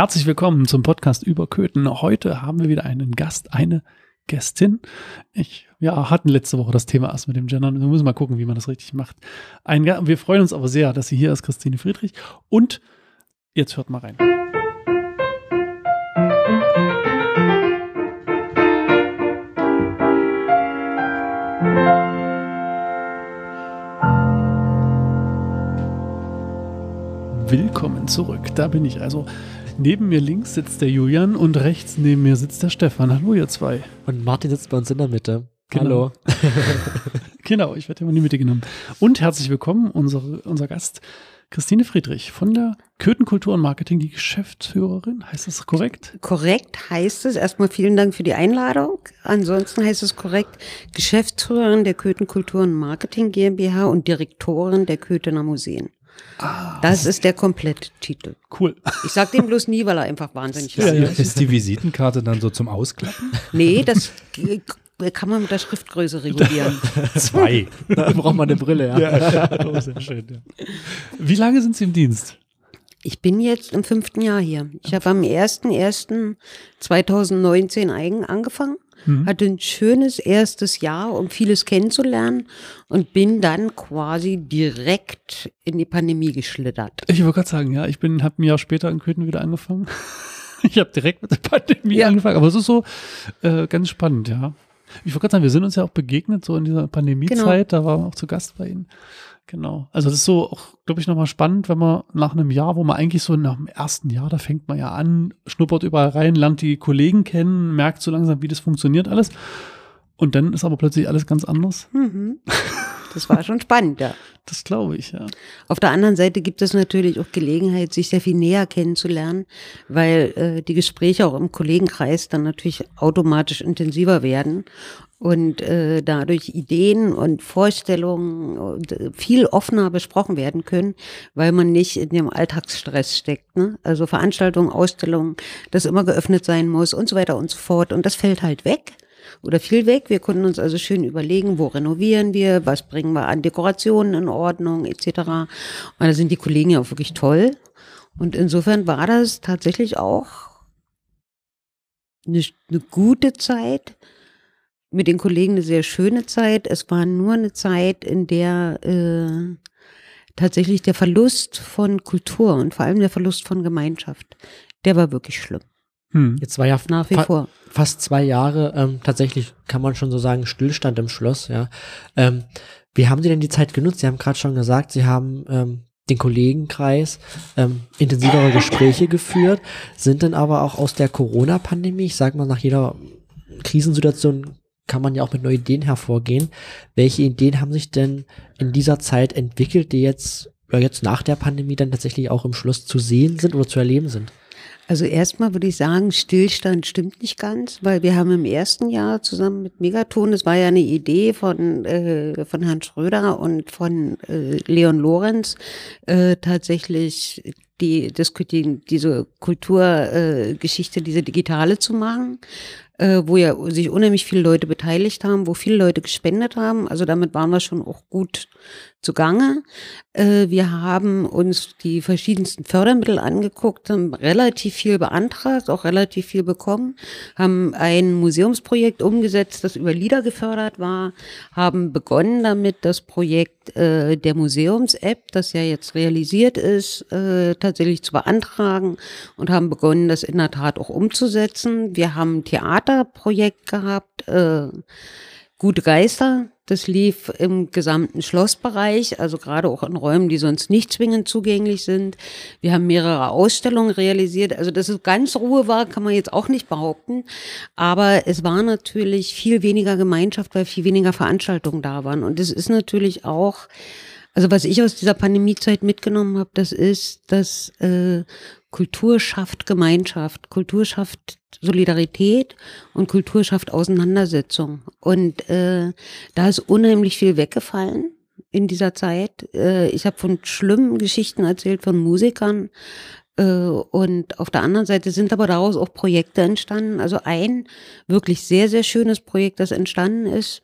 Herzlich willkommen zum Podcast über Köthen. Heute haben wir wieder einen Gast, eine Gästin. Ich, ja, hatten letzte Woche das Thema erst mit dem Gendern. Wir müssen mal gucken, wie man das richtig macht. Ein, wir freuen uns aber sehr, dass sie hier ist, Christine Friedrich. Und jetzt hört mal rein. Willkommen zurück. Da bin ich also. Neben mir links sitzt der Julian und rechts neben mir sitzt der Stefan. Hallo, ihr zwei. Und Martin sitzt bei uns in der Mitte. Genau. Hallo. genau, ich werde immer in die Mitte genommen. Und herzlich willkommen, unsere, unser Gast Christine Friedrich von der Köthen Kultur und Marketing, die Geschäftsführerin. Heißt das korrekt? Korrekt heißt es. Erstmal vielen Dank für die Einladung. Ansonsten heißt es korrekt Geschäftsführerin der Köthen Kultur und Marketing GmbH und Direktorin der Köthener Museen. Ah, das ist der komplette Titel. Cool. Ich sag dem bloß nie, weil er einfach wahnsinnig ist. Ja, ja. Ist die Visitenkarte dann so zum Ausklappen? Nee, das kann man mit der Schriftgröße regulieren. Zwei. Da braucht man eine Brille, ja. ja oh, sehr schön, ja. Wie lange sind Sie im Dienst? Ich bin jetzt im fünften Jahr hier. Ich habe am 01.01.2019 eigen angefangen mhm. hatte ein schönes erstes Jahr, um vieles kennenzulernen und bin dann quasi direkt in die Pandemie geschlittert. Ich wollte gerade sagen, ja, ich bin, habe ein Jahr später in Köthen wieder angefangen. ich habe direkt mit der Pandemie ja. angefangen, aber es ist so äh, ganz spannend, ja. Ich wollte gerade sagen, wir sind uns ja auch begegnet, so in dieser Pandemiezeit, genau. da waren wir auch zu Gast bei Ihnen. Genau. Also das ist so auch, glaube ich, nochmal spannend, wenn man nach einem Jahr, wo man eigentlich so nach dem ersten Jahr, da fängt man ja an, schnuppert überall rein, lernt die Kollegen kennen, merkt so langsam, wie das funktioniert alles. Und dann ist aber plötzlich alles ganz anders. Mhm. Das war schon spannend, ja. Das glaube ich, ja. Auf der anderen Seite gibt es natürlich auch Gelegenheit, sich sehr viel näher kennenzulernen, weil äh, die Gespräche auch im Kollegenkreis dann natürlich automatisch intensiver werden und äh, dadurch Ideen und Vorstellungen äh, viel offener besprochen werden können, weil man nicht in dem Alltagsstress steckt. Ne? Also Veranstaltungen, Ausstellungen, das immer geöffnet sein muss und so weiter und so fort. Und das fällt halt weg oder viel weg. Wir konnten uns also schön überlegen, wo renovieren wir, was bringen wir an Dekorationen in Ordnung etc. Und da sind die Kollegen ja auch wirklich toll. Und insofern war das tatsächlich auch eine, eine gute Zeit, mit den Kollegen eine sehr schöne Zeit. Es war nur eine Zeit, in der äh, tatsächlich der Verlust von Kultur und vor allem der Verlust von Gemeinschaft, der war wirklich schlimm. Hm. Jetzt war ja nach wie fa vor fast zwei Jahre ähm, tatsächlich kann man schon so sagen Stillstand im Schloss. Ja, ähm, wie haben Sie denn die Zeit genutzt? Sie haben gerade schon gesagt, Sie haben ähm, den Kollegenkreis ähm, intensivere Gespräche geführt, sind dann aber auch aus der Corona-Pandemie, ich sage mal nach jeder Krisensituation kann man ja auch mit neuen Ideen hervorgehen. Welche Ideen haben sich denn in dieser Zeit entwickelt, die jetzt, ja, jetzt nach der Pandemie dann tatsächlich auch im Schluss zu sehen sind oder zu erleben sind? Also erstmal würde ich sagen, Stillstand stimmt nicht ganz, weil wir haben im ersten Jahr zusammen mit Megaton, das war ja eine Idee von, äh, von Herrn Schröder und von äh, Leon Lorenz, äh, tatsächlich die, diskutieren, diese Kulturgeschichte, äh, diese digitale zu machen äh, wo ja sich unheimlich viele Leute beteiligt haben, wo viele Leute gespendet haben. Also damit waren wir schon auch gut zugange. Äh, wir haben uns die verschiedensten Fördermittel angeguckt, haben relativ viel beantragt, auch relativ viel bekommen, haben ein Museumsprojekt umgesetzt, das über LIDA gefördert war, haben begonnen damit, das Projekt äh, der Museums-App, das ja jetzt realisiert ist, äh, tatsächlich zu beantragen und haben begonnen, das in der Tat auch umzusetzen. Wir haben ein Theaterprojekt gehabt, Gute Geister, das lief im gesamten Schlossbereich, also gerade auch in Räumen, die sonst nicht zwingend zugänglich sind. Wir haben mehrere Ausstellungen realisiert. Also, dass es ganz Ruhe war, kann man jetzt auch nicht behaupten. Aber es war natürlich viel weniger Gemeinschaft, weil viel weniger Veranstaltungen da waren. Und es ist natürlich auch, also was ich aus dieser Pandemiezeit mitgenommen habe, das ist, dass äh, Kultur schafft Gemeinschaft, Kultur schafft Solidarität und Kultur schafft Auseinandersetzung. Und äh, da ist unheimlich viel weggefallen in dieser Zeit. Äh, ich habe von schlimmen Geschichten erzählt von Musikern. Äh, und auf der anderen Seite sind aber daraus auch Projekte entstanden. Also ein wirklich sehr, sehr schönes Projekt, das entstanden ist,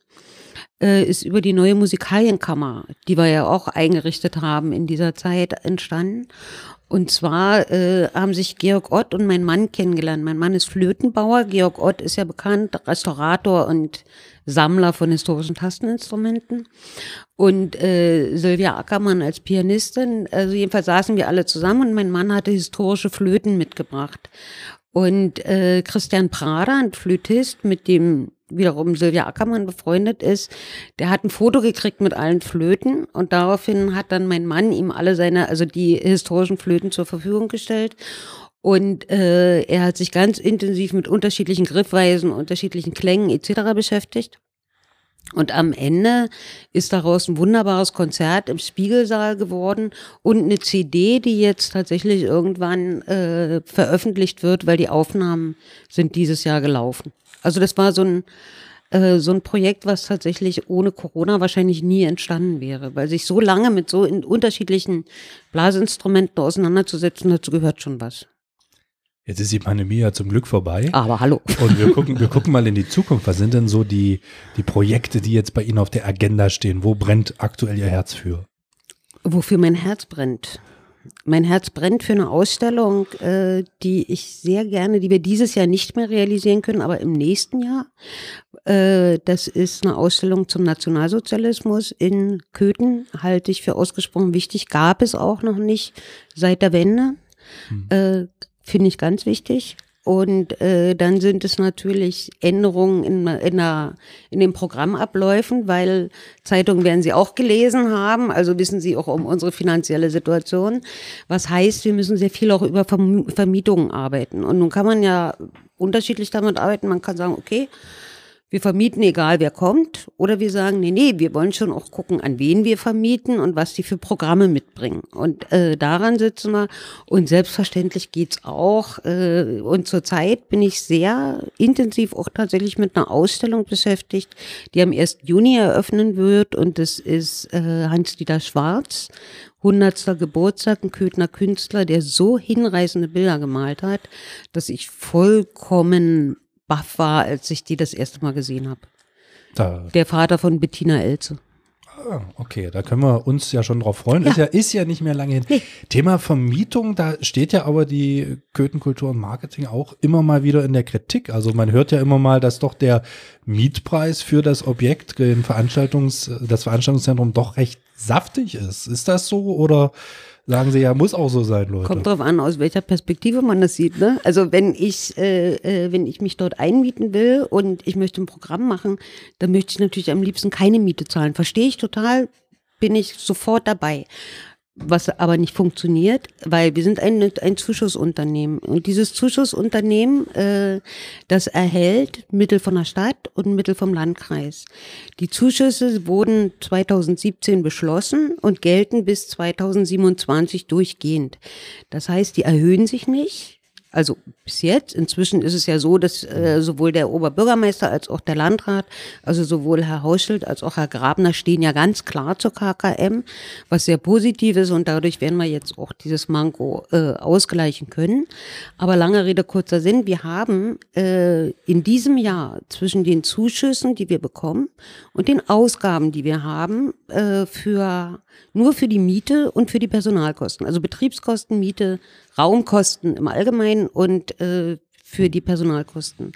äh, ist über die neue Musikalienkammer, die wir ja auch eingerichtet haben in dieser Zeit entstanden. Und zwar äh, haben sich Georg Ott und mein Mann kennengelernt. Mein Mann ist Flötenbauer. Georg Ott ist ja bekannt, Restaurator und Sammler von historischen Tasteninstrumenten. Und äh, Sylvia Ackermann als Pianistin. Also jedenfalls saßen wir alle zusammen und mein Mann hatte historische Flöten mitgebracht. Und äh, Christian Prader, ein Flötist, mit dem wiederum Sylvia Ackermann befreundet ist, der hat ein Foto gekriegt mit allen Flöten und daraufhin hat dann mein Mann ihm alle seine, also die historischen Flöten zur Verfügung gestellt. Und äh, er hat sich ganz intensiv mit unterschiedlichen Griffweisen, unterschiedlichen Klängen etc. beschäftigt. Und am Ende ist daraus ein wunderbares Konzert im Spiegelsaal geworden und eine CD, die jetzt tatsächlich irgendwann äh, veröffentlicht wird, weil die Aufnahmen sind dieses Jahr gelaufen. Also das war so ein, äh, so ein Projekt, was tatsächlich ohne Corona wahrscheinlich nie entstanden wäre, weil sich so lange mit so unterschiedlichen Blasinstrumenten auseinanderzusetzen, dazu gehört schon was. Jetzt ist die Pandemie ja zum Glück vorbei. Aber hallo. Und wir gucken, wir gucken mal in die Zukunft. Was sind denn so die, die Projekte, die jetzt bei Ihnen auf der Agenda stehen? Wo brennt aktuell Ihr Herz für? Wofür mein Herz brennt? Mein Herz brennt für eine Ausstellung, äh, die ich sehr gerne, die wir dieses Jahr nicht mehr realisieren können, aber im nächsten Jahr. Äh, das ist eine Ausstellung zum Nationalsozialismus in Köthen, halte ich für ausgesprochen wichtig. Gab es auch noch nicht seit der Wende. Hm. Äh, Finde ich ganz wichtig. Und äh, dann sind es natürlich Änderungen in, in, der, in den Programmabläufen, weil Zeitungen werden Sie auch gelesen haben, also wissen Sie auch um unsere finanzielle Situation. Was heißt, wir müssen sehr viel auch über Vermietungen arbeiten. Und nun kann man ja unterschiedlich damit arbeiten. Man kann sagen, okay, wir vermieten, egal wer kommt, oder wir sagen, nee, nee, wir wollen schon auch gucken, an wen wir vermieten und was die für Programme mitbringen. Und äh, daran sitzen wir. Und selbstverständlich geht's auch. Äh, und zurzeit bin ich sehr intensiv auch tatsächlich mit einer Ausstellung beschäftigt, die am 1. Juni eröffnen wird. Und das ist äh, Hans-Dieter Schwarz. 100. Geburtstag, ein Köthner Künstler, der so hinreißende Bilder gemalt hat, dass ich vollkommen baff war, als ich die das erste Mal gesehen habe. Der Vater von Bettina Elze. Ah, okay, da können wir uns ja schon drauf freuen. Ja. Ist, ja, ist ja nicht mehr lange hin. Nee. Thema Vermietung, da steht ja aber die Köthenkultur und Marketing auch immer mal wieder in der Kritik. Also man hört ja immer mal, dass doch der Mietpreis für das Objekt, den Veranstaltungs, das Veranstaltungszentrum doch recht saftig ist. Ist das so oder sagen sie ja, muss auch so sein, Leute. Kommt drauf an, aus welcher Perspektive man das sieht. Ne? Also wenn ich, äh, äh, wenn ich mich dort einmieten will und ich möchte ein Programm machen, dann möchte ich natürlich am liebsten keine Miete zahlen. Verstehe ich total, bin ich sofort dabei was aber nicht funktioniert, weil wir sind ein, ein Zuschussunternehmen. Und dieses Zuschussunternehmen, äh, das erhält Mittel von der Stadt und Mittel vom Landkreis. Die Zuschüsse wurden 2017 beschlossen und gelten bis 2027 durchgehend. Das heißt, die erhöhen sich nicht also bis jetzt. Inzwischen ist es ja so, dass äh, sowohl der Oberbürgermeister als auch der Landrat, also sowohl Herr Hauschild als auch Herr Grabner stehen ja ganz klar zur KKM, was sehr positiv ist und dadurch werden wir jetzt auch dieses Manko äh, ausgleichen können. Aber lange Rede, kurzer Sinn, wir haben äh, in diesem Jahr zwischen den Zuschüssen, die wir bekommen und den Ausgaben, die wir haben, äh, für nur für die Miete und für die Personalkosten, also Betriebskosten, Miete, Raumkosten im Allgemeinen und äh, für die Personalkosten.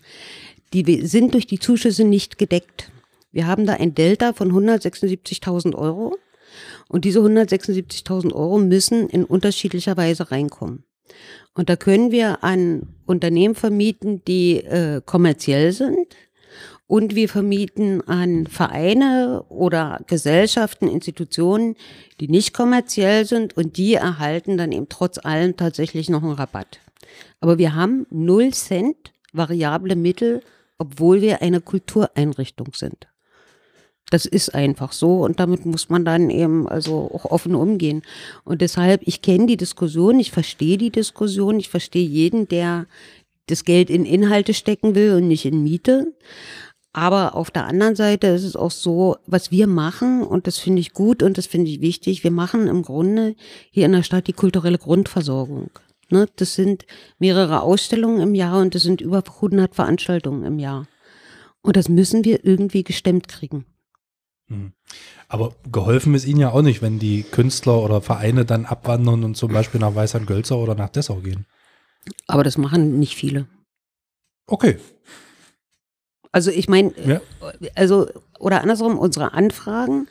Die sind durch die Zuschüsse nicht gedeckt. Wir haben da ein Delta von 176.000 Euro und diese 176.000 Euro müssen in unterschiedlicher Weise reinkommen. Und da können wir an Unternehmen vermieten, die äh, kommerziell sind, und wir vermieten an Vereine oder Gesellschaften, Institutionen, die nicht kommerziell sind und die erhalten dann eben trotz allem tatsächlich noch einen Rabatt. Aber wir haben null Cent variable Mittel, obwohl wir eine Kultureinrichtung sind. Das ist einfach so und damit muss man dann eben also auch offen umgehen. Und deshalb, ich kenne die Diskussion, ich verstehe die Diskussion, ich verstehe jeden, der das Geld in Inhalte stecken will und nicht in Miete. Aber auf der anderen Seite ist es auch so, was wir machen, und das finde ich gut und das finde ich wichtig, wir machen im Grunde hier in der Stadt die kulturelle Grundversorgung. Ne, das sind mehrere Ausstellungen im Jahr und das sind über 100 Veranstaltungen im Jahr. Und das müssen wir irgendwie gestemmt kriegen. Hm. Aber geholfen ist ihnen ja auch nicht, wenn die Künstler oder Vereine dann abwandern und zum Beispiel nach Weißern-Gölzer oder nach Dessau gehen. Aber das machen nicht viele. Okay. Also ich meine, ja. also oder andersrum, unsere Anfragen,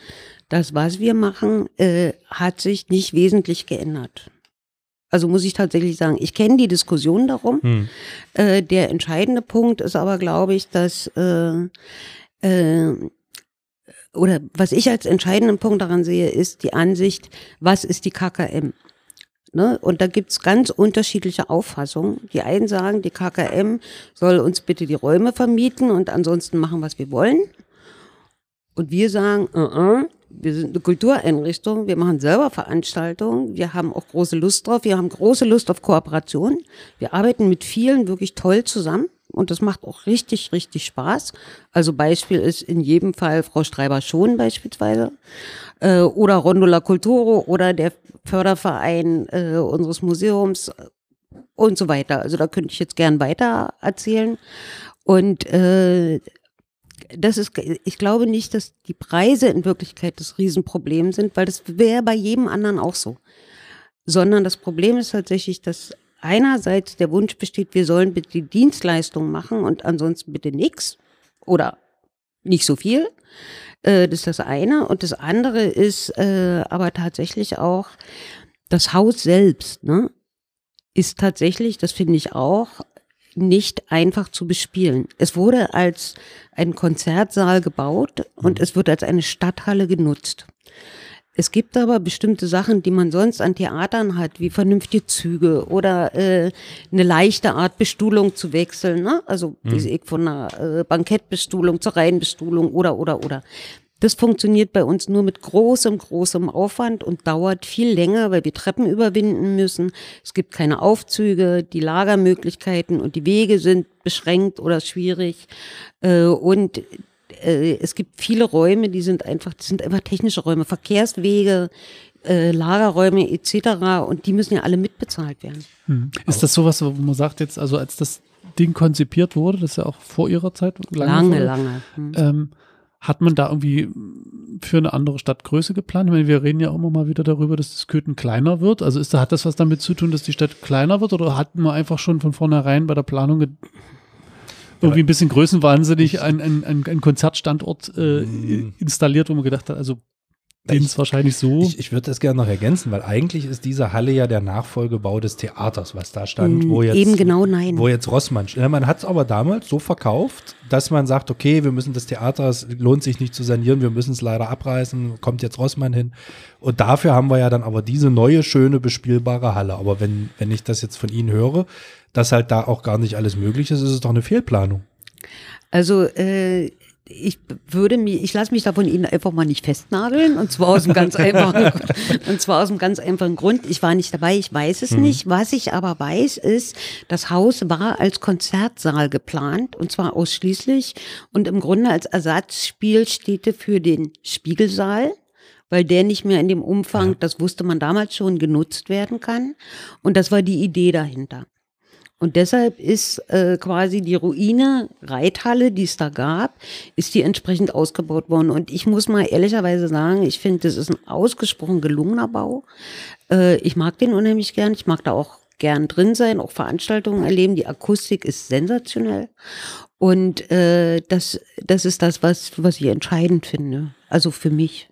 das, was wir machen, äh, hat sich nicht wesentlich geändert. Also muss ich tatsächlich sagen, ich kenne die Diskussion darum. Hm. Äh, der entscheidende Punkt ist aber, glaube ich, dass äh, äh, oder was ich als entscheidenden Punkt daran sehe, ist die Ansicht, was ist die KKM? Ne? Und da gibt's ganz unterschiedliche Auffassungen. Die einen sagen, die KKM soll uns bitte die Räume vermieten und ansonsten machen, was wir wollen. Und wir sagen, uh -uh, wir sind eine Kultureinrichtung, wir machen selber Veranstaltungen, wir haben auch große Lust drauf, wir haben große Lust auf Kooperation. Wir arbeiten mit vielen wirklich toll zusammen und das macht auch richtig, richtig Spaß. Also Beispiel ist in jedem Fall Frau Streiber schon beispielsweise äh, oder Rondola Culturo oder der Förderverein äh, unseres Museums und so weiter. Also da könnte ich jetzt gern weiter erzählen. Und äh, das ist, ich glaube nicht, dass die Preise in Wirklichkeit das Riesenproblem sind, weil das wäre bei jedem anderen auch so. Sondern das Problem ist tatsächlich, dass einerseits der Wunsch besteht, wir sollen bitte die Dienstleistung machen und ansonsten bitte nichts oder nicht so viel. Äh, das ist das eine. Und das andere ist äh, aber tatsächlich auch das Haus selbst, ne? Ist tatsächlich, das finde ich auch, nicht einfach zu bespielen. Es wurde als ein Konzertsaal gebaut und mhm. es wird als eine Stadthalle genutzt. Es gibt aber bestimmte Sachen, die man sonst an Theatern hat, wie vernünftige Züge oder äh, eine leichte Art Bestuhlung zu wechseln. Ne? Also mhm. wie ich von einer äh, Bankettbestuhlung zur Reihenbestuhlung oder oder oder. Das funktioniert bei uns nur mit großem, großem Aufwand und dauert viel länger, weil wir Treppen überwinden müssen. Es gibt keine Aufzüge, die Lagermöglichkeiten und die Wege sind beschränkt oder schwierig. Äh, und äh, es gibt viele Räume, die sind einfach, die sind einfach technische Räume, Verkehrswege, äh, Lagerräume etc. Und die müssen ja alle mitbezahlt werden. Hm. Ist das sowas, wo man sagt jetzt, also als das Ding konzipiert wurde, das ist ja auch vor Ihrer Zeit lange, lange, lange. Hm. Ähm, hat man da irgendwie für eine andere Stadtgröße geplant? Ich meine, wir reden ja immer mal wieder darüber, dass das Köthen kleiner wird. Also ist da, hat das was damit zu tun, dass die Stadt kleiner wird oder hat man einfach schon von vornherein bei der Planung irgendwie ein bisschen größenwahnsinnig einen ein, ein Konzertstandort äh, hm. installiert, wo man gedacht hat, also den ist wahrscheinlich so. Ich, ich würde das gerne noch ergänzen, weil eigentlich ist diese Halle ja der Nachfolgebau des Theaters, was da stand, wo mm, jetzt, Eben genau nein. Wo jetzt Rossmann, man hat es aber damals so verkauft, dass man sagt, okay, wir müssen das Theater, es lohnt sich nicht zu sanieren, wir müssen es leider abreißen, kommt jetzt Rossmann hin. Und dafür haben wir ja dann aber diese neue, schöne, bespielbare Halle. Aber wenn, wenn ich das jetzt von Ihnen höre, dass halt da auch gar nicht alles möglich ist, ist es doch eine Fehlplanung. Also äh, ich würde mir, ich lasse mich da von Ihnen einfach mal nicht festnageln und zwar aus einem ganz einfachen, und zwar aus einem ganz einfachen Grund. Ich war nicht dabei, ich weiß es mhm. nicht. Was ich aber weiß, ist, das Haus war als Konzertsaal geplant und zwar ausschließlich und im Grunde als Ersatzspielstätte für den Spiegelsaal weil der nicht mehr in dem Umfang, das wusste man damals schon, genutzt werden kann. Und das war die Idee dahinter. Und deshalb ist äh, quasi die Ruine Reithalle, die es da gab, ist die entsprechend ausgebaut worden. Und ich muss mal ehrlicherweise sagen, ich finde, das ist ein ausgesprochen gelungener Bau. Äh, ich mag den unheimlich gern. Ich mag da auch gern drin sein, auch Veranstaltungen erleben. Die Akustik ist sensationell. Und äh, das, das ist das, was, was ich entscheidend finde. Also für mich.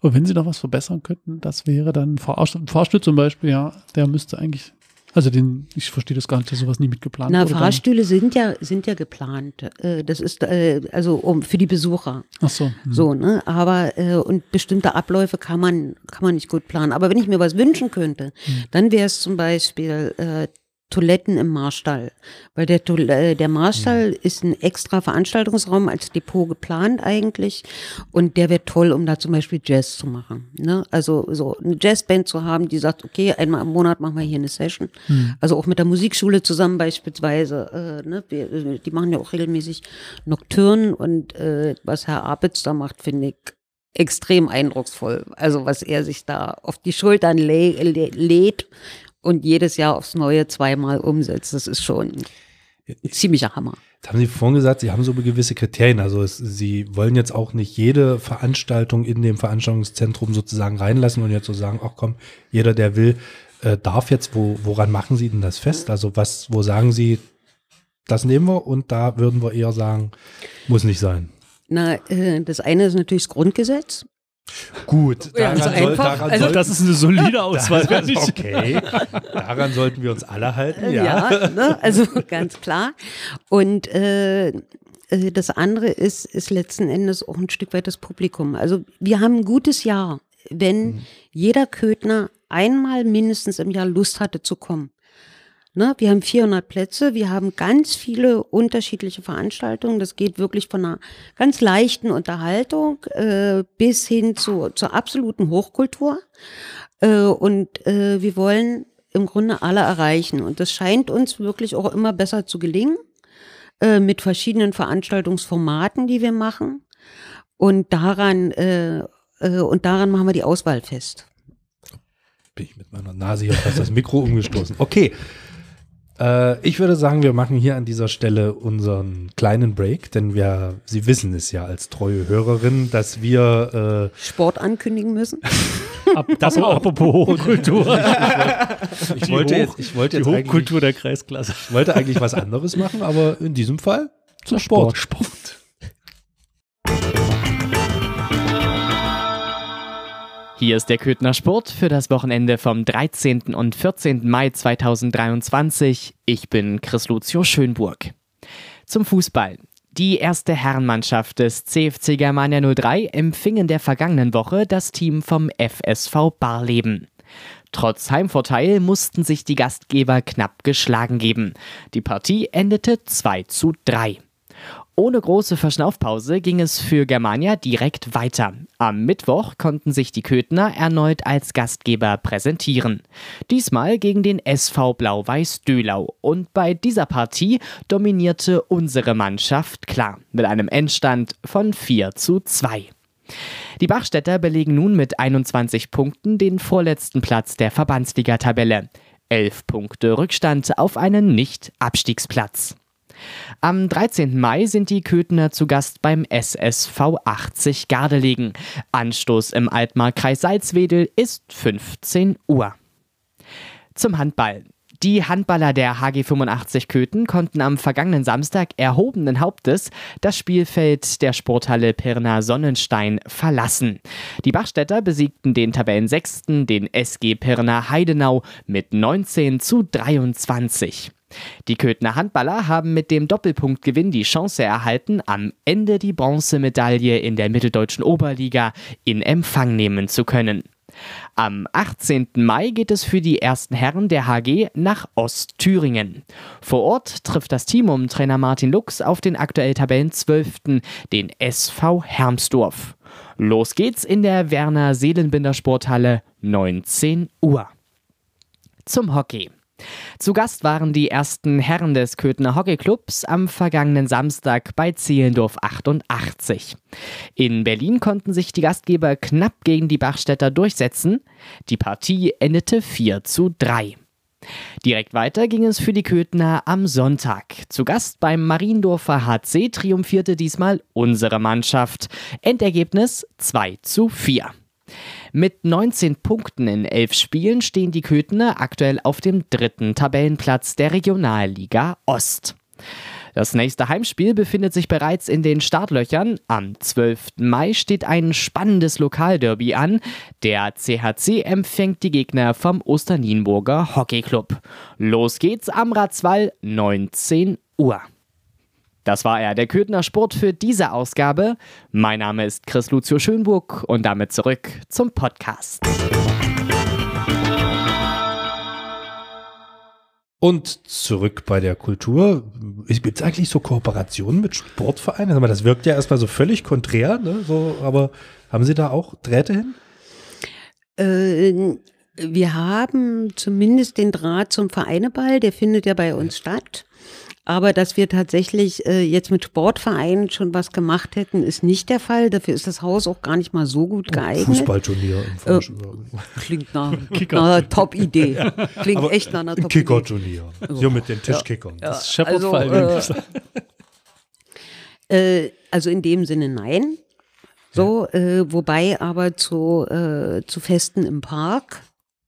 Und wenn Sie noch was verbessern könnten, das wäre dann ein Fahrstuhl zum Beispiel, ja, der müsste eigentlich also den, ich verstehe das gar nicht, dass sowas nie mitgeplant Na, Fahrstühle sind ja, sind ja geplant. Äh, das ist äh, also um für die Besucher. Ach so. Hm. So, ne? Aber äh, und bestimmte Abläufe kann man, kann man nicht gut planen. Aber wenn ich mir was wünschen könnte, hm. dann wäre es zum Beispiel äh, Toiletten im Marstall. Weil der, äh, der Marstall mhm. ist ein extra Veranstaltungsraum als Depot geplant eigentlich. Und der wäre toll, um da zum Beispiel Jazz zu machen. Ne? Also so eine Jazzband zu haben, die sagt, okay, einmal im Monat machen wir hier eine Session. Mhm. Also auch mit der Musikschule zusammen beispielsweise. Äh, ne? Wir, die machen ja auch regelmäßig Nocturnen und äh, was Herr Apitz da macht, finde ich extrem eindrucksvoll. Also was er sich da auf die Schultern lä lädt und jedes Jahr aufs Neue zweimal umsetzt. Das ist schon. ein ziemlicher Hammer. Jetzt haben Sie vorhin gesagt, Sie haben so gewisse Kriterien. Also es, Sie wollen jetzt auch nicht jede Veranstaltung in dem Veranstaltungszentrum sozusagen reinlassen und jetzt so sagen, ach komm, jeder, der will, äh, darf jetzt. Wo, woran machen Sie denn das fest? Also was, wo sagen Sie, das nehmen wir und da würden wir eher sagen, muss nicht sein. Na, äh, das eine ist natürlich das Grundgesetz. Gut, daran, ja, soll, daran also, das ist eine solide Auswahl. okay, daran sollten wir uns alle halten, ja. Ja, ne? also ganz klar. Und äh, äh, das andere ist, ist letzten Endes auch ein Stück weit das Publikum. Also wir haben ein gutes Jahr, wenn mhm. jeder Köthner einmal mindestens im Jahr Lust hatte zu kommen. Ne, wir haben 400 Plätze, wir haben ganz viele unterschiedliche Veranstaltungen. Das geht wirklich von einer ganz leichten Unterhaltung äh, bis hin zu, zur absoluten Hochkultur. Äh, und äh, wir wollen im Grunde alle erreichen. Und das scheint uns wirklich auch immer besser zu gelingen äh, mit verschiedenen Veranstaltungsformaten, die wir machen. Und daran, äh, äh, und daran machen wir die Auswahl fest. Bin ich mit meiner Nase hier fast das Mikro umgestoßen. Okay. Äh, ich würde sagen, wir machen hier an dieser Stelle unseren kleinen Break, denn wir, Sie wissen es ja als treue Hörerin, dass wir äh, Sport ankündigen müssen. Ab, das war apropos Hochkultur. ich, ich wollte jetzt, ich wollte jetzt die Hochkultur der Kreisklasse. Ich wollte eigentlich was anderes machen, aber in diesem Fall zum Sport. Sport. Hier ist der Köthner Sport für das Wochenende vom 13. und 14. Mai 2023. Ich bin Chris Lucio Schönburg. Zum Fußball. Die erste Herrenmannschaft des CFC Germania 03 empfing in der vergangenen Woche das Team vom FSV Barleben. Trotz Heimvorteil mussten sich die Gastgeber knapp geschlagen geben. Die Partie endete 2 zu 3. Ohne große Verschnaufpause ging es für Germania direkt weiter. Am Mittwoch konnten sich die Köthner erneut als Gastgeber präsentieren. Diesmal gegen den SV Blau-Weiß Dölau. Und bei dieser Partie dominierte unsere Mannschaft klar mit einem Endstand von 4 zu 2. Die Bachstädter belegen nun mit 21 Punkten den vorletzten Platz der Verbandsliga-Tabelle. 11 Punkte Rückstand auf einen Nicht-Abstiegsplatz. Am 13. Mai sind die Köthner zu Gast beim SSV 80 Gardelegen. Anstoß im Altmarkkreis Salzwedel ist 15 Uhr. Zum Handball. Die Handballer der HG 85 Köthen konnten am vergangenen Samstag erhobenen Hauptes das Spielfeld der Sporthalle Pirna Sonnenstein verlassen. Die Bachstädter besiegten den Tabellensechsten, den SG Pirna Heidenau, mit 19 zu 23. Die Köthner Handballer haben mit dem Doppelpunktgewinn die Chance erhalten, am Ende die Bronzemedaille in der mitteldeutschen Oberliga in Empfang nehmen zu können. Am 18. Mai geht es für die ersten Herren der HG nach Ostthüringen. Vor Ort trifft das Team um Trainer Martin Lux auf den aktuell Tabellenzwölften, den SV Hermsdorf. Los geht's in der Werner Seelenbinder Sporthalle 19 Uhr. Zum Hockey. Zu Gast waren die ersten Herren des Köthner Hockeyclubs am vergangenen Samstag bei Zehlendorf 88. In Berlin konnten sich die Gastgeber knapp gegen die Bachstädter durchsetzen. Die Partie endete 4 zu 3. Direkt weiter ging es für die Köthner am Sonntag. Zu Gast beim Mariendorfer HC triumphierte diesmal unsere Mannschaft. Endergebnis 2 zu 4. Mit 19 Punkten in 11 Spielen stehen die Köthner aktuell auf dem dritten Tabellenplatz der Regionalliga Ost. Das nächste Heimspiel befindet sich bereits in den Startlöchern. Am 12. Mai steht ein spannendes Lokalderby an. Der CHC empfängt die Gegner vom Osternienburger Hockeyclub. Los geht's am Ratzwall, 19 Uhr. Das war er, der Köthner Sport für diese Ausgabe. Mein Name ist Chris Lucio Schönburg und damit zurück zum Podcast. Und zurück bei der Kultur. Gibt es eigentlich so Kooperationen mit Sportvereinen? Das wirkt ja erstmal so völlig konträr, ne? so, aber haben Sie da auch Drähte hin? Äh, Wir haben zumindest den Draht zum Vereineball, der findet ja bei uns statt. Aber dass wir tatsächlich äh, jetzt mit Sportvereinen schon was gemacht hätten, ist nicht der Fall. Dafür ist das Haus auch gar nicht mal so gut geeignet. Fußballturnier im Falsch äh, Klingt nach, einer Top-Idee. Klingt Aber echt nach einer Top-Idee. Kicker-Turnier. So mit den Tischkickern. Ja, das ist also, äh, äh, also in dem Sinne nein. So, äh, wobei aber zu, äh, zu Festen im Park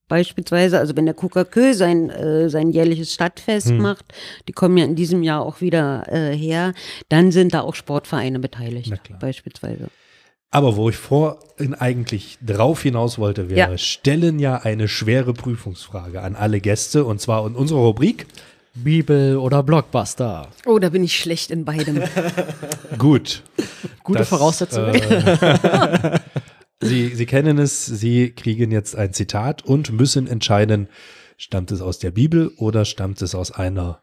beispielsweise, also wenn der Kukakö sein, äh, sein jährliches Stadtfest hm. macht, die kommen ja in diesem Jahr auch wieder äh, her, dann sind da auch Sportvereine beteiligt, beispielsweise. Aber wo ich vorhin eigentlich drauf hinaus wollte, wäre, ja. stellen ja eine schwere Prüfungsfrage an alle Gäste und zwar in unserer Rubrik Bibel oder Blockbuster. Oh, da bin ich schlecht in beidem. Gut. Gute das, Voraussetzungen. Äh, Sie, Sie kennen es, Sie kriegen jetzt ein Zitat und müssen entscheiden, stammt es aus der Bibel oder stammt es aus einer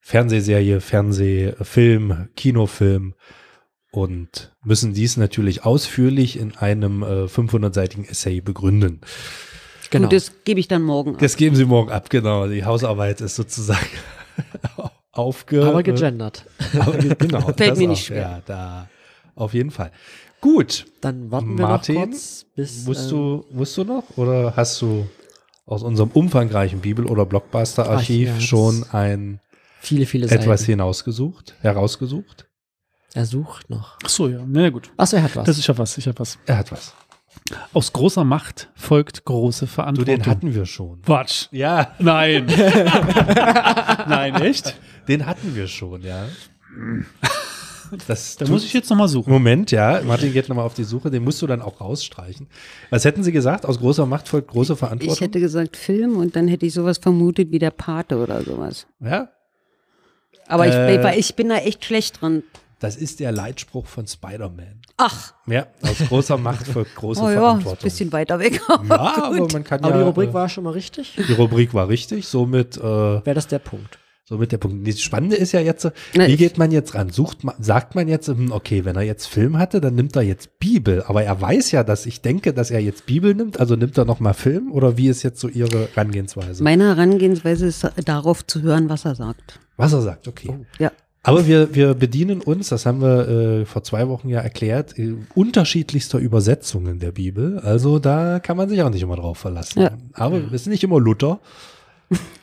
Fernsehserie, Fernsehfilm, Kinofilm und müssen dies natürlich ausführlich in einem äh, 500-seitigen Essay begründen. Genau. Und das gebe ich dann morgen ab. Das geben Sie morgen ab, genau. Die Hausarbeit ist sozusagen aufge... Aber gegendert. Aber, genau. Fällt mir nicht schwer. Ja, da auf jeden Fall. Gut. Dann warten wir Martin, noch kurz bis. Wusst, äh, du, wusst du noch oder hast du aus unserem umfangreichen Bibel- oder Blockbuster-Archiv ja, schon ein viele, viele etwas Seiten. hinausgesucht, herausgesucht? Er sucht noch. Ach so, ja. Na ja, gut. Achso, er hat was. Das ist ja was, ich habe was. Er hat was. Aus großer Macht folgt große Verantwortung. Du, den hatten wir schon. Quatsch. Ja. Nein. Nein, echt? Den hatten wir schon, ja. Das da muss ich jetzt nochmal suchen. Moment, ja. Martin geht nochmal auf die Suche. Den musst du dann auch rausstreichen. Was hätten Sie gesagt? Aus großer Macht folgt große Verantwortung? Ich hätte gesagt Film und dann hätte ich sowas vermutet wie der Pate oder sowas. Ja. Aber äh, ich, ich bin da echt schlecht dran. Das ist der Leitspruch von Spider-Man. Ach. Ja, aus großer Macht folgt große oh, ja, Verantwortung. Ist ein bisschen weiter weg. ja, aber man kann aber ja. die Rubrik äh, war schon mal richtig. Die Rubrik war richtig, somit. Äh, Wäre das der Punkt. So mit der Punkt. Das Spannende ist ja jetzt, wie geht man jetzt ran? Sucht man, sagt man jetzt, hm, okay, wenn er jetzt Film hatte, dann nimmt er jetzt Bibel. Aber er weiß ja, dass ich denke, dass er jetzt Bibel nimmt, also nimmt er nochmal Film oder wie ist jetzt so Ihre Herangehensweise? Meine Herangehensweise ist darauf zu hören, was er sagt. Was er sagt, okay. Oh, ja. Aber wir, wir bedienen uns, das haben wir äh, vor zwei Wochen ja erklärt, äh, unterschiedlichster Übersetzungen der Bibel. Also da kann man sich auch nicht immer drauf verlassen. Ja. Aber wir sind nicht immer Luther.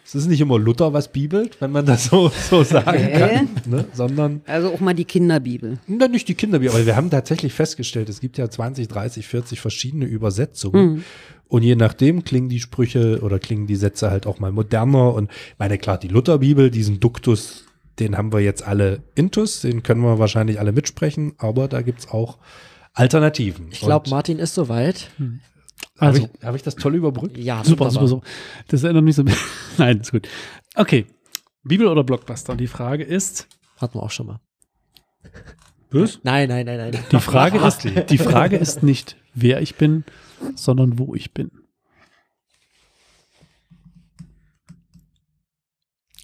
Es ist nicht immer Luther, was bibelt, wenn man das so, so sagen kann, ne? sondern. Also auch mal die Kinderbibel. Na, nicht die Kinderbibel, aber wir haben tatsächlich festgestellt, es gibt ja 20, 30, 40 verschiedene Übersetzungen. Mhm. Und je nachdem klingen die Sprüche oder klingen die Sätze halt auch mal moderner. Und meine, klar, die Lutherbibel, diesen Duktus, den haben wir jetzt alle intus, den können wir wahrscheinlich alle mitsprechen, aber da gibt es auch Alternativen. Ich glaube, Martin ist soweit. Also, Habe ich, hab ich, das toll überbrückt? Ja, super, super, super. Das erinnert mich so. Nein, ist gut. Okay. Bibel oder Blockbuster? Die Frage ist. Hatten wir auch schon mal. Was? Nein, nein, nein, nein. Die Frage, ist, die Frage ist nicht, wer ich bin, sondern wo ich bin.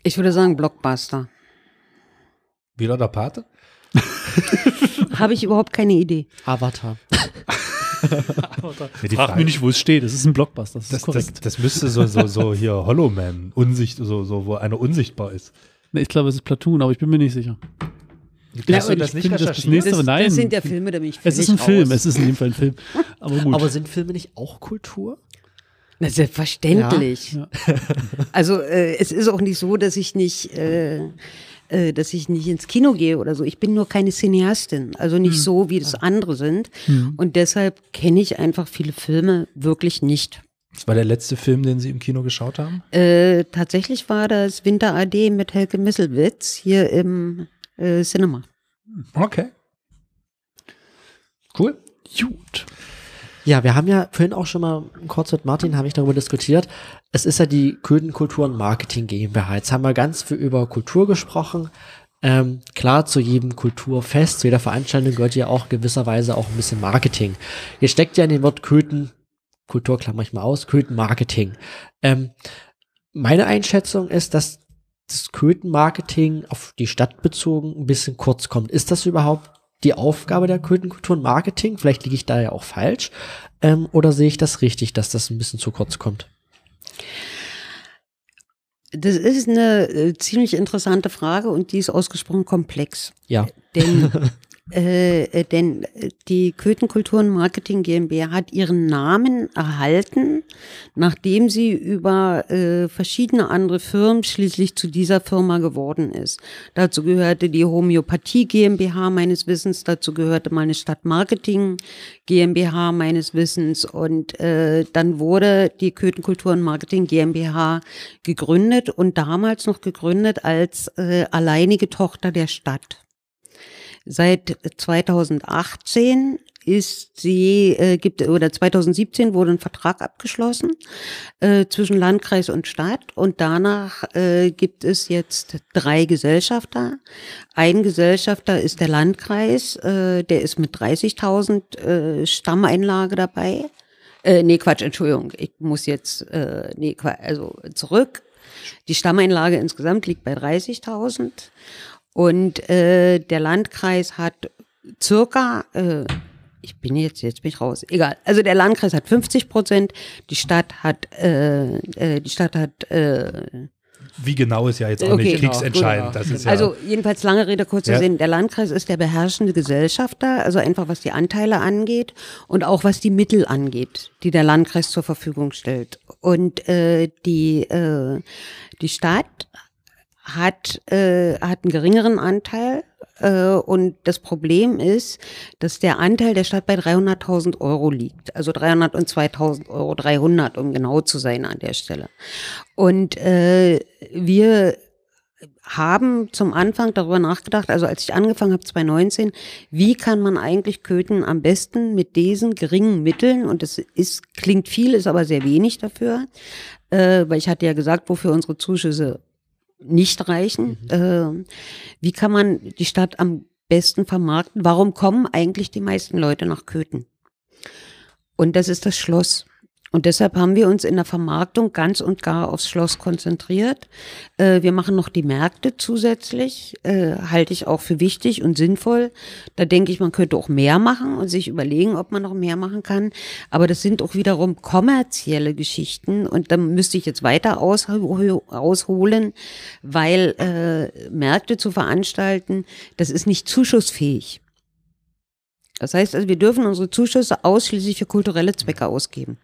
Ich würde sagen Blockbuster. Wieder der Pate? Habe ich überhaupt keine Idee. Avatar. ja, Frag mich nicht, wo es steht. Es ist ein Blockbuster. Das, das, das, das, müsste so, so, so hier Hollow Man, Unsicht, so, so, wo einer unsichtbar ist. Nee, ich glaube, es ist Platoon, aber ich bin mir nicht sicher. Ja, du das nicht das, das, nächste, das, nein. das sind ja Filme, da bin ich Es ist ein raus. Film, es ist in jedem Fall ein Film. Aber, gut. aber sind Filme nicht auch Kultur? Na, selbstverständlich. Ja. Also äh, es ist auch nicht so, dass ich nicht äh, äh, dass ich nicht ins Kino gehe oder so. Ich bin nur keine Cineastin, also nicht hm. so, wie das andere sind. Hm. Und deshalb kenne ich einfach viele Filme wirklich nicht. Was war der letzte Film, den Sie im Kino geschaut haben? Äh, tatsächlich war das Winter AD mit Helge Misselwitz hier im äh, Cinema. Okay. Cool. Gut. Ja, wir haben ja vorhin auch schon mal kurz mit Martin, habe ich darüber diskutiert. Es ist ja die Köthen und Marketing GmbH. Jetzt haben wir ganz viel über Kultur gesprochen. Ähm, klar, zu jedem Kulturfest, zu jeder Veranstaltung gehört ja auch gewisserweise auch ein bisschen Marketing. Hier steckt ja in dem Wort Köthen, Kultur klammer ich mal aus, Köthen Marketing. Ähm, meine Einschätzung ist, dass das Köthen-Marketing auf die Stadt bezogen ein bisschen kurz kommt. Ist das überhaupt die Aufgabe der Köthenkultur und Marketing? Vielleicht liege ich da ja auch falsch. Ähm, oder sehe ich das richtig, dass das ein bisschen zu kurz kommt? Das ist eine äh, ziemlich interessante Frage und die ist ausgesprochen komplex. Ja. Denn Äh, äh, denn die Köthenkulturen Marketing GmbH hat ihren Namen erhalten, nachdem sie über äh, verschiedene andere Firmen schließlich zu dieser Firma geworden ist. Dazu gehörte die Homöopathie GmbH meines Wissens, dazu gehörte meine Stadt Marketing GmbH meines Wissens und äh, dann wurde die Köthenkulturen Marketing GmbH gegründet und damals noch gegründet als äh, alleinige Tochter der Stadt. Seit 2018 ist sie, äh, gibt, oder 2017 wurde ein Vertrag abgeschlossen äh, zwischen Landkreis und Stadt und danach äh, gibt es jetzt drei Gesellschafter. Ein Gesellschafter ist der Landkreis, äh, der ist mit 30.000 äh, Stammeinlage dabei. Äh, nee, Quatsch, Entschuldigung, ich muss jetzt, äh, nee, also zurück. Die Stammeinlage insgesamt liegt bei 30.000 und äh, der Landkreis hat circa, äh, ich bin jetzt, jetzt bin ich raus, egal. Also der Landkreis hat 50 Prozent, die Stadt hat, äh, äh, die Stadt hat, äh, wie genau ist ja jetzt auch okay, nicht kriegsentscheidend. Genau. Ja also jedenfalls lange Rede, kurzer ja. Sinn. Der Landkreis ist der beherrschende Gesellschafter, also einfach was die Anteile angeht und auch was die Mittel angeht, die der Landkreis zur Verfügung stellt. Und äh, die, äh, die Stadt hat, äh, hat einen geringeren Anteil. Äh, und das Problem ist, dass der Anteil der Stadt bei 300.000 Euro liegt. Also 302.000 Euro, 300, um genau zu sein an der Stelle. Und äh, wir haben zum Anfang darüber nachgedacht, also als ich angefangen habe 2019, wie kann man eigentlich Köthen am besten mit diesen geringen Mitteln, und das ist, klingt viel, ist aber sehr wenig dafür, äh, weil ich hatte ja gesagt, wofür unsere Zuschüsse nicht reichen. Mhm. Äh, wie kann man die Stadt am besten vermarkten? Warum kommen eigentlich die meisten Leute nach Köthen? Und das ist das Schloss. Und deshalb haben wir uns in der Vermarktung ganz und gar aufs Schloss konzentriert. Äh, wir machen noch die Märkte zusätzlich, äh, halte ich auch für wichtig und sinnvoll. Da denke ich, man könnte auch mehr machen und sich überlegen, ob man noch mehr machen kann. Aber das sind auch wiederum kommerzielle Geschichten und da müsste ich jetzt weiter ausholen, weil äh, Märkte zu veranstalten, das ist nicht zuschussfähig. Das heißt also, wir dürfen unsere Zuschüsse ausschließlich für kulturelle Zwecke ausgeben.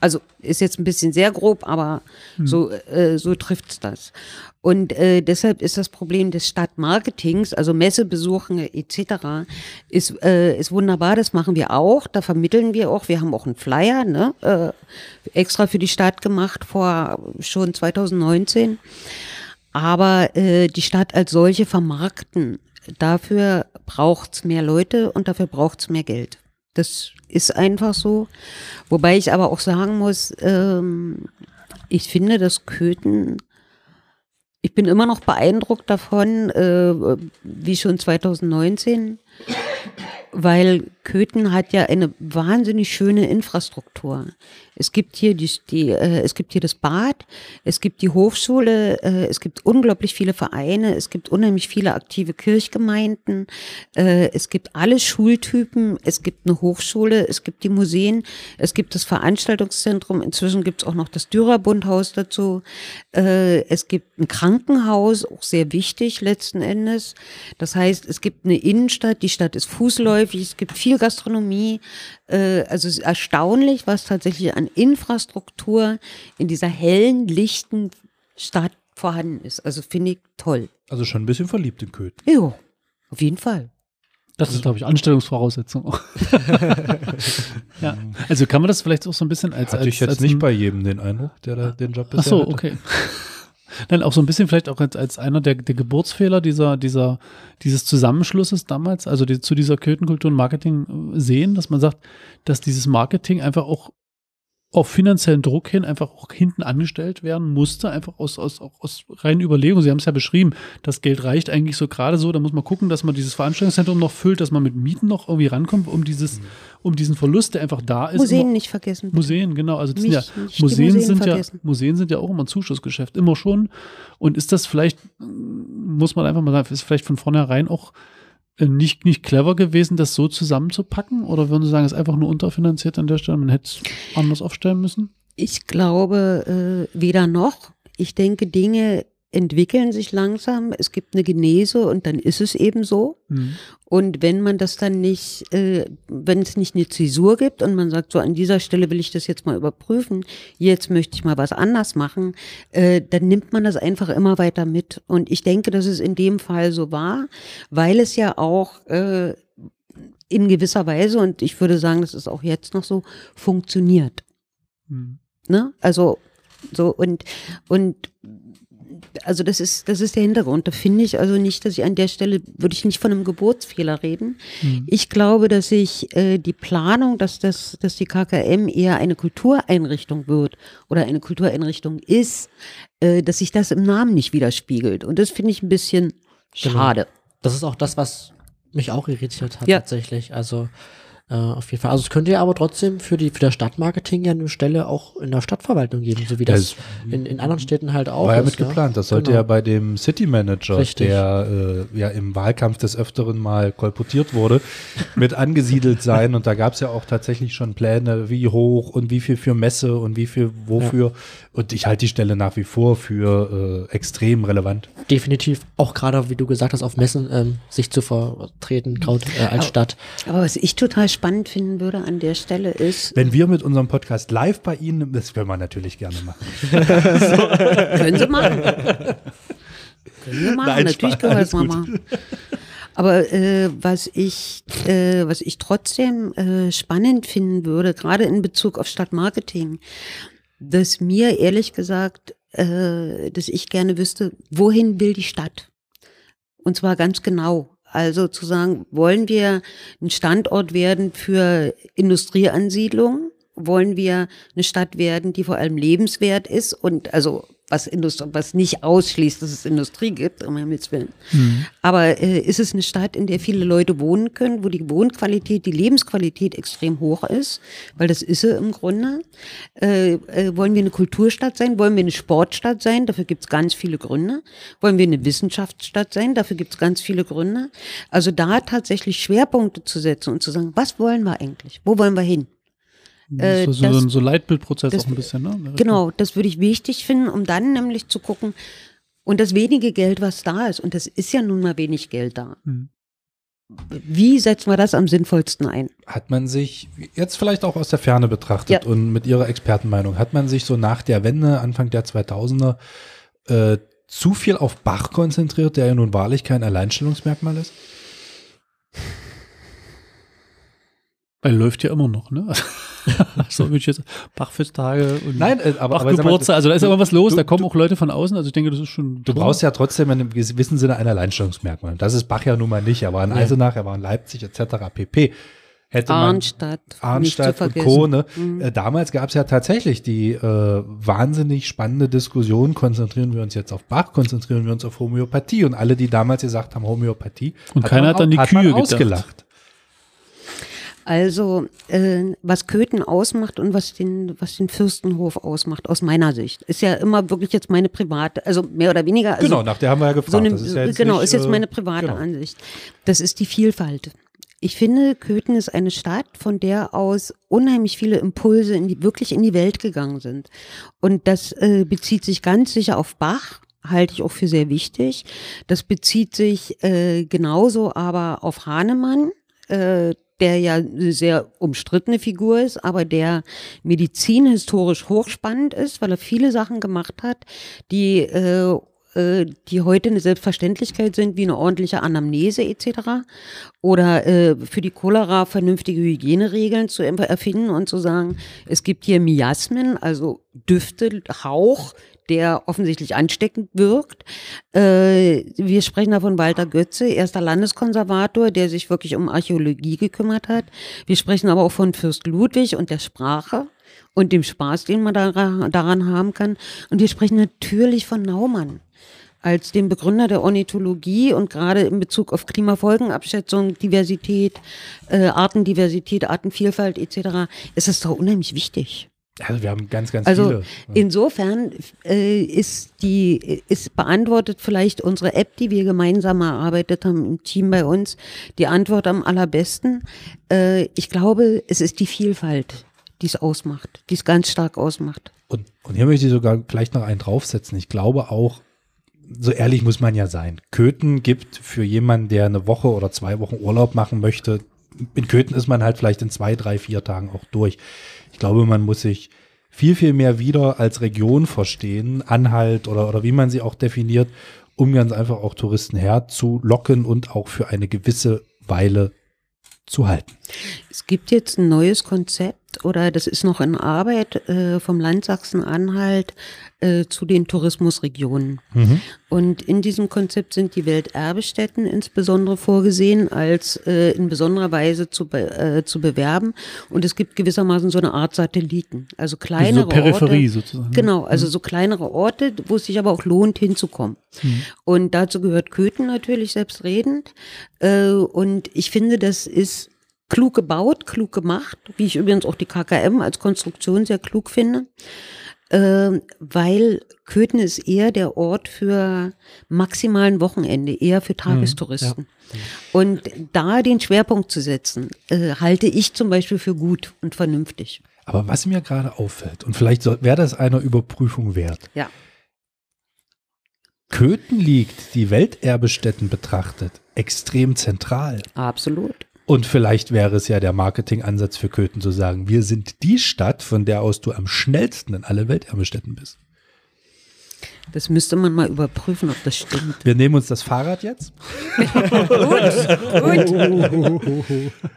Also ist jetzt ein bisschen sehr grob, aber hm. so, äh, so trifft's das. Und äh, deshalb ist das Problem des Stadtmarketings, also Messebesuchen etc., ist, äh, ist wunderbar. Das machen wir auch. Da vermitteln wir auch. Wir haben auch einen Flyer, ne, äh, extra für die Stadt gemacht vor schon 2019. Aber äh, die Stadt als solche vermarkten. Dafür braucht's mehr Leute und dafür braucht's mehr Geld. Das ist einfach so. Wobei ich aber auch sagen muss, ähm, ich finde, dass Köthen, ich bin immer noch beeindruckt davon, äh, wie schon 2019, weil Köthen hat ja eine wahnsinnig schöne Infrastruktur. Es gibt hier die, die äh, es gibt hier das Bad, es gibt die Hochschule, äh, es gibt unglaublich viele Vereine, es gibt unheimlich viele aktive Kirchgemeinden, äh, es gibt alle Schultypen, es gibt eine Hochschule, es gibt die Museen, es gibt das Veranstaltungszentrum, inzwischen gibt es auch noch das Dürerbundhaus dazu, äh, es gibt ein Krankenhaus, auch sehr wichtig letzten Endes. Das heißt, es gibt eine Innenstadt, die Stadt ist fußläufig, es gibt viel Gastronomie, äh, also erstaunlich, was tatsächlich an Infrastruktur in dieser hellen, lichten Stadt vorhanden ist. Also finde ich toll. Also schon ein bisschen verliebt in Köthen. Ja, auf jeden Fall. Das ist, glaube ich, Anstellungsvoraussetzung ja. Also kann man das vielleicht auch so ein bisschen als. Hatte als, ich jetzt nicht bei jedem den Eindruck, der da den Job bisher Ach so, hatte. okay. Dann auch so ein bisschen vielleicht auch als, als einer der, der Geburtsfehler dieser, dieser, dieses Zusammenschlusses damals, also die, zu dieser Köthenkultur und Marketing äh, sehen, dass man sagt, dass dieses Marketing einfach auch auf finanziellen Druck hin einfach auch hinten angestellt werden musste, einfach aus, aus, aus reinen Überlegungen. Sie haben es ja beschrieben, das Geld reicht eigentlich so gerade so, da muss man gucken, dass man dieses Veranstaltungszentrum noch füllt, dass man mit Mieten noch irgendwie rankommt, um dieses, mhm. um diesen Verlust, der einfach da ist. Museen immer, nicht vergessen. Museen, genau. Also Mich, ja, Museen, Museen, sind vergessen. ja, Museen sind ja auch immer ein Zuschussgeschäft, immer schon. Und ist das vielleicht, muss man einfach mal sagen, ist vielleicht von vornherein auch nicht, nicht clever gewesen, das so zusammenzupacken? Oder würden Sie sagen, es ist einfach nur unterfinanziert an der Stelle, man hätte es anders aufstellen müssen? Ich glaube äh, weder noch. Ich denke, Dinge entwickeln sich langsam, es gibt eine Genese und dann ist es eben so. Mhm. Und wenn man das dann nicht, äh, wenn es nicht eine Zäsur gibt und man sagt, so an dieser Stelle will ich das jetzt mal überprüfen, jetzt möchte ich mal was anders machen, äh, dann nimmt man das einfach immer weiter mit. Und ich denke, dass es in dem Fall so war, weil es ja auch äh, in gewisser Weise, und ich würde sagen, das ist auch jetzt noch so, funktioniert. Mhm. Ne? Also so und und also das ist, das ist der Hintergrund. Da finde ich also nicht, dass ich an der Stelle, würde ich nicht von einem Geburtsfehler reden. Mhm. Ich glaube, dass ich äh, die Planung, dass das, dass die KKM eher eine Kultureinrichtung wird oder eine Kultureinrichtung ist, äh, dass sich das im Namen nicht widerspiegelt. Und das finde ich ein bisschen genau. schade. Genau. Das ist auch das, was mich auch irritiert hat ja. tatsächlich. Also äh, auf jeden Fall. Also es könnte ja aber trotzdem für die für das Stadtmarketing ja eine Stelle auch in der Stadtverwaltung geben, so wie das, das in, in anderen Städten halt auch. War ja ist, mit geplant. Das sollte genau. ja bei dem City Manager, Richtig. der äh, ja im Wahlkampf des Öfteren mal kolportiert wurde, mit angesiedelt sein. Und da gab es ja auch tatsächlich schon Pläne, wie hoch und wie viel für Messe und wie viel wofür. Ja. Und ich halte die Stelle nach wie vor für äh, extrem relevant. Definitiv. Auch gerade, wie du gesagt hast, auf Messen ähm, sich zu vertreten, gerade äh, als aber, Stadt. Aber was ich total spannend finden würde an der Stelle ist. Wenn wir mit unserem Podcast live bei Ihnen, das können wir natürlich gerne machen. so. Können Sie machen. Können Sie machen, Nein, natürlich können wir das mal machen. Aber äh, was ich, äh, was ich trotzdem äh, spannend finden würde, gerade in Bezug auf Stadtmarketing, dass mir ehrlich gesagt, äh, dass ich gerne wüsste, wohin will die Stadt? Und zwar ganz genau. Also zu sagen, wollen wir ein Standort werden für Industrieansiedlungen? Wollen wir eine Stadt werden, die vor allem lebenswert ist und also was, Industrie, was nicht ausschließt, dass es Industrie gibt, um Himmels Willen. Mhm. Aber äh, ist es eine Stadt, in der viele Leute wohnen können, wo die Wohnqualität, die Lebensqualität extrem hoch ist, weil das ist sie im Grunde. Äh, äh, wollen wir eine Kulturstadt sein? Wollen wir eine Sportstadt sein? Dafür gibt es ganz viele Gründe. Wollen wir eine Wissenschaftsstadt sein? Dafür gibt es ganz viele Gründe. Also da tatsächlich Schwerpunkte zu setzen und zu sagen, was wollen wir eigentlich? Wo wollen wir hin? Äh, so, so, das, so Leitbildprozess das, auch ein bisschen, ne? Genau, das würde ich wichtig finden, um dann nämlich zu gucken, und das wenige Geld, was da ist, und das ist ja nun mal wenig Geld da. Mhm. Wie setzen wir das am sinnvollsten ein? Hat man sich, jetzt vielleicht auch aus der Ferne betrachtet ja. und mit Ihrer Expertenmeinung, hat man sich so nach der Wende, Anfang der 2000er, äh, zu viel auf Bach konzentriert, der ja nun wahrlich kein Alleinstellungsmerkmal ist? Er läuft ja immer noch, ne? so würde ich jetzt Bachfesttage und Nein, äh, aber, Bachgeburtstag, also da ist immer was los, du, da kommen auch Leute von außen, also ich denke, das ist schon. Du toll. brauchst ja trotzdem in einem gewissen Sinne ein Alleinstellungsmerkmal. Das ist Bach ja nun mal nicht. Er war in. Eisenach, er war in Leipzig etc. pp. Hätte Arnstadt, man Arnstadt und Co. Ne? Mhm. Äh, damals gab es ja tatsächlich die äh, wahnsinnig spannende Diskussion, konzentrieren wir uns jetzt auf Bach, konzentrieren wir uns auf Homöopathie und alle, die damals gesagt haben Homöopathie, und hat keiner hat dann die hat Kühe ausgelacht. Also äh, was Köthen ausmacht und was den, was den Fürstenhof ausmacht, aus meiner Sicht. Ist ja immer wirklich jetzt meine private, also mehr oder weniger. Also genau, nach der haben wir ja gefragt. So eine, ist ja genau, nicht, ist jetzt äh, meine private genau. Ansicht. Das ist die Vielfalt. Ich finde, Köthen ist eine Stadt, von der aus unheimlich viele Impulse in die, wirklich in die Welt gegangen sind. Und das äh, bezieht sich ganz sicher auf Bach, halte ich auch für sehr wichtig. Das bezieht sich äh, genauso aber auf Hahnemann, äh, der ja eine sehr umstrittene Figur ist, aber der medizinhistorisch hochspannend ist, weil er viele Sachen gemacht hat, die äh, äh, die heute eine Selbstverständlichkeit sind, wie eine ordentliche Anamnese etc. Oder äh, für die Cholera vernünftige Hygieneregeln zu erfinden und zu sagen, es gibt hier Miasmen, also Düfte, Hauch, der offensichtlich ansteckend wirkt. Äh, wir sprechen da von Walter Götze, erster Landeskonservator, der sich wirklich um Archäologie gekümmert hat. Wir sprechen aber auch von Fürst Ludwig und der Sprache und dem Spaß, den man daran haben kann. Und wir sprechen natürlich von Naumann als dem Begründer der Ornithologie und gerade in Bezug auf Klimafolgenabschätzung, Diversität, äh, Artendiversität, Artenvielfalt etc. ist es doch unheimlich wichtig. Also wir haben ganz, ganz also viele. Insofern äh, ist die ist beantwortet vielleicht unsere App, die wir gemeinsam erarbeitet haben im Team bei uns, die Antwort am allerbesten. Äh, ich glaube, es ist die Vielfalt, die es ausmacht, die es ganz stark ausmacht. Und, und hier möchte ich sogar vielleicht noch einen draufsetzen. Ich glaube auch, so ehrlich muss man ja sein. Köthen gibt für jemanden, der eine Woche oder zwei Wochen Urlaub machen möchte, in Köthen ist man halt vielleicht in zwei, drei, vier Tagen auch durch. Ich glaube, man muss sich viel, viel mehr wieder als Region verstehen, Anhalt oder, oder wie man sie auch definiert, um ganz einfach auch Touristen herzulocken und auch für eine gewisse Weile zu halten. Es gibt jetzt ein neues Konzept oder das ist noch in Arbeit äh, vom Land Sachsen-Anhalt äh, zu den Tourismusregionen. Mhm. Und in diesem Konzept sind die Welterbestätten insbesondere vorgesehen, als äh, in besonderer Weise zu, be äh, zu bewerben. Und es gibt gewissermaßen so eine Art Satelliten, also kleinere so Peripherie Orte. sozusagen. Genau, also mhm. so kleinere Orte, wo es sich aber auch lohnt, hinzukommen. Mhm. Und dazu gehört Köthen natürlich selbstredend. Äh, und ich finde, das ist klug gebaut, klug gemacht, wie ich übrigens auch die KKM als Konstruktion sehr klug finde, weil Köthen ist eher der Ort für maximalen Wochenende, eher für Tagestouristen. Mhm, ja. Und da den Schwerpunkt zu setzen, äh, halte ich zum Beispiel für gut und vernünftig. Aber was mir gerade auffällt, und vielleicht wäre das einer Überprüfung wert. Ja. Köthen liegt, die Welterbestätten betrachtet, extrem zentral. Absolut. Und vielleicht wäre es ja der Marketingansatz für Köthen zu sagen, wir sind die Stadt, von der aus du am schnellsten in alle Welterbestätten bist. Das müsste man mal überprüfen, ob das stimmt. Wir nehmen uns das Fahrrad jetzt. gut, gut.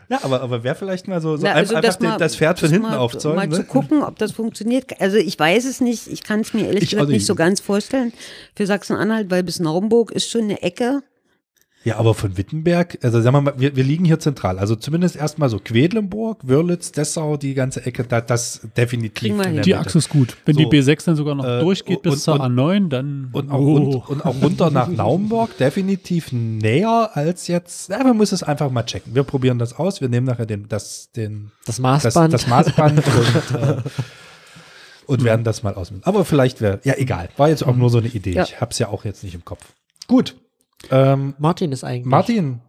Ja, aber, aber wäre vielleicht mal so, so Na, also einfach das, mal, das Pferd von hinten mal, aufzäumen. Mal ne? zu gucken, ob das funktioniert. Also ich weiß es nicht. Ich kann es mir ehrlich ich gesagt nicht so ganz vorstellen. Für Sachsen-Anhalt, weil bis Naumburg ist schon eine Ecke. Ja, aber von Wittenberg, also sagen wir mal, wir, wir liegen hier zentral. Also zumindest erstmal so Quedlinburg, Wörlitz, Dessau, die ganze Ecke, da, das definitiv. Die Achse ist gut. Wenn so, die B6 dann sogar noch äh, durchgeht bis und, zur A9, dann. Und auch, oh. rund, und auch runter nach Naumburg, definitiv näher als jetzt. Ja, man muss es einfach mal checken. Wir probieren das aus. Wir nehmen nachher den, das, den, das Maßband. Das, das Maßband und, äh, und werden das mal ausmessen. Aber vielleicht wäre, ja, egal. War jetzt auch nur so eine Idee. Ja. Ich habe es ja auch jetzt nicht im Kopf. Gut. Ähm, Martin ist eigentlich. Martin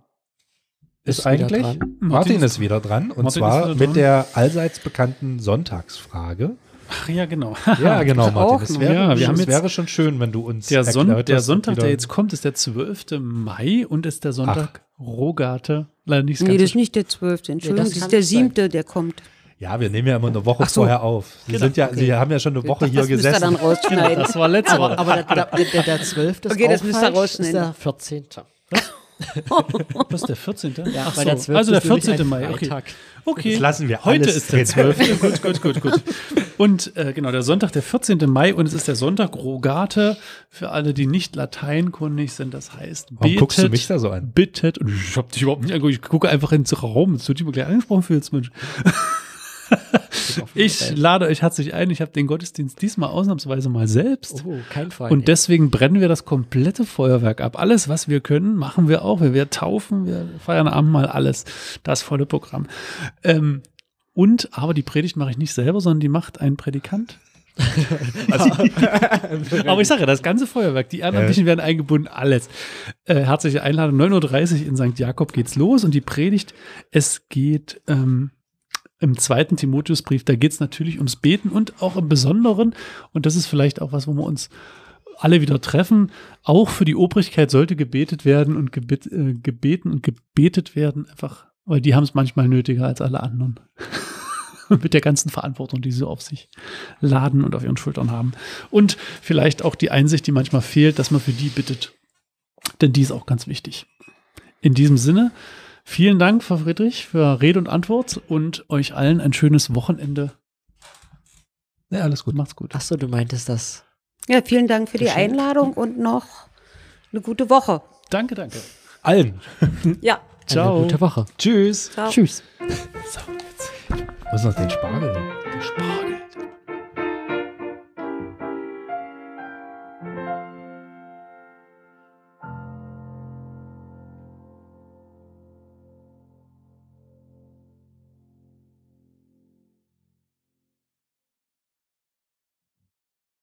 ist, ist eigentlich. Martin, Martin ist wieder dran. Und Martin zwar mit der allseits bekannten Sonntagsfrage. Ach ja, genau. ja, genau, Martin. Es wäre, ja, wir haben wäre schon schön, wenn du uns. Der, Son der Sonntag, der jetzt kommt, ist der 12. Mai und ist der Sonntag Ach. Rogate. Leider nicht Nee, das ist nicht der 12. Entschuldigung, ja, das, das ist der 7., der kommt. Ja, wir nehmen ja immer eine Woche so. vorher auf. Sie, genau. sind ja, okay. Sie haben ja schon eine Woche das hier gesessen. Dann rausschneiden. Das war letzte Woche. Aber, aber der, der, der 12. Okay, das müsst ihr rausschneiden. ist der 14. Was? Was ist der 14.? Ja, Ach so. der 12. Also der 14. Mai. Okay. okay. Das lassen wir Heute ist der 12. gut, gut, gut, gut. Und äh, genau, der Sonntag, der 14. Mai und es ist der Sonntag Rogate für alle, die nicht lateinkundig sind. Das heißt, Warum betet, guckst du mich da so an? Bittet. Und ich hab dich überhaupt nicht angeguckt. Ich gucke einfach ins Raum. Das wird mal gleich angesprochen fühlst, Mensch. ich lade euch herzlich ein. Ich habe den Gottesdienst diesmal ausnahmsweise mal selbst. Oh, kein Fall. Und deswegen brennen wir das komplette Feuerwerk ab. Alles, was wir können, machen wir auch. Wir werden taufen, wir feiern Abendmahl, alles. Das volle Programm. Ähm, und, aber die Predigt mache ich nicht selber, sondern die macht ein Predikant. also, aber ich sage, das ganze Feuerwerk, die Ehrenamtlichen werden eingebunden, alles. Äh, herzliche Einladung, 9.30 Uhr in St. Jakob geht's los und die Predigt, es geht ähm, im zweiten Timotheusbrief, da geht es natürlich ums Beten und auch im Besonderen, und das ist vielleicht auch was, wo wir uns alle wieder treffen, auch für die Obrigkeit sollte gebetet werden und gebet, äh, gebeten und gebetet werden, einfach, weil die haben es manchmal nötiger als alle anderen. Mit der ganzen Verantwortung, die sie auf sich laden und auf ihren Schultern haben. Und vielleicht auch die Einsicht, die manchmal fehlt, dass man für die bittet. Denn die ist auch ganz wichtig. In diesem Sinne, Vielen Dank, Frau Friedrich, für Rede und Antwort und euch allen ein schönes Wochenende. Ja, alles gut. Macht's gut. Achso, du meintest das. Ja, vielen Dank für die Einladung und noch eine gute Woche. Danke, danke. Allen. ja. Ciao. Eine gute Woche. Tschüss. Ciao. Tschüss. So, jetzt. Was ist noch den Spargel? Der Spargel.